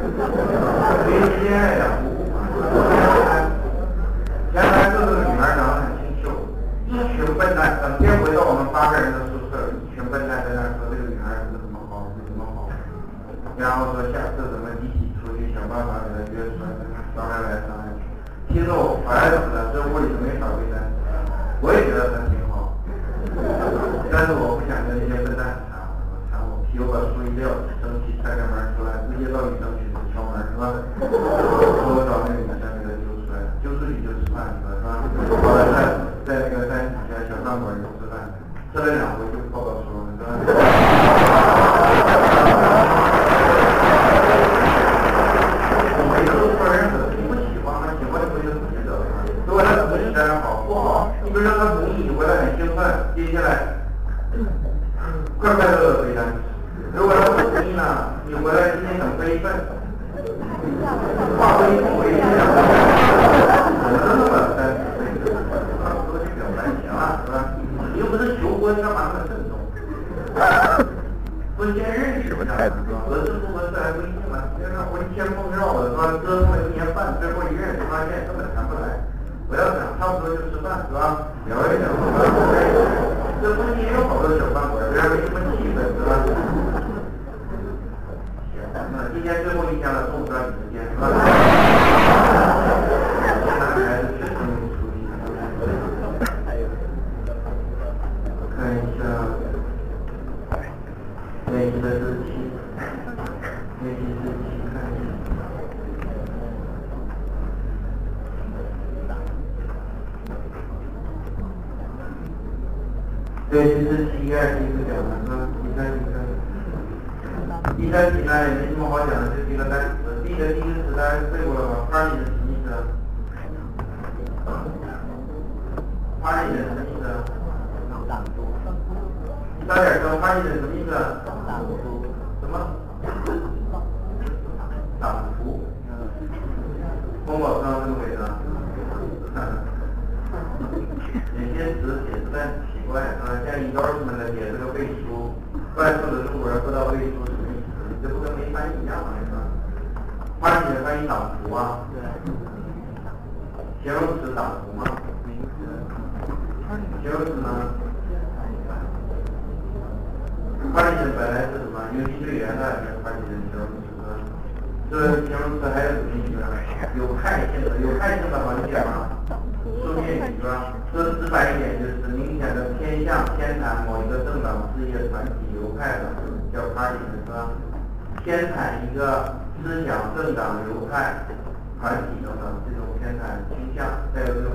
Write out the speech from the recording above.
没有心爱的前复发是？前排前排坐个女孩长得很清秀一群笨蛋整天回到我们八个人的宿舍一群笨蛋在那说这个女孩怎么怎么好怎么怎么好然后说下次咱们集体出去想办法给她约出来跟她商量来商量去其实我烦死了这屋里没法背单我也觉得她挺好但是我不想跟那些笨蛋谈我说谈我屁我把书一撂生气踹开门出来直接到女生宿敲门是吧？说 我找那个女生给他揪出来，揪出去就吃饭去了是吧？后来在在那个三里屯小饭馆里吃饭，吃了两回就报告说了是吧？我每次都说人很你不喜欢他，喜欢就回就自己得了。如果他同意当然好，不好，你不让他同意，你回来很兴奋，接下来快快乐乐回单。如果他不同意呢，你回来今天很悲愤，化悲痛为力量，只能那么单纯，多去表白行了，是吧？你婚，干嘛那么慎重？婚前认识嘛，合适不合适还不一定呢。别看婚前梦绕的，是吧？折腾了一年半，最后一认识发现根本谈不来。不要想，差不多就吃饭，是吧？聊一聊，这婚前有好多小饭馆，虽然没什么气氛，是吧？行，那今天最后一天了，中午抓紧时间，是吧？男孩子确实没出息。我看一下。练习的日期，练习日期看一下。练习日期应该是一个讲的是吧？第三题看。第三题呢也没什么好讲的，这几个单词。第一个第一个词大家背过了吧？party 是什么意思？party 是什么意思？你早点说，party 是什么意思？什么？党服。风宝刚这个尾的。有些词写的很奇怪啊，像一刀什么的写这个背书，快速的中国人不知道背书什么意思，这不跟没翻译一样吗？是吧？party 的翻译党服啊。对形容词党服吗？形容词呢？本来是什么？游击队员的，这是花旗的形容词。这形容词还有什么意思呢？有害性的，有害性的好理解吗？书面语是吧？说直白一点，就是明显的偏向偏袒某一个政党、事业、团体、流派的，叫 party 是吧？偏袒一个思想、政党、流派、团体等等，这种偏袒倾向，带有这种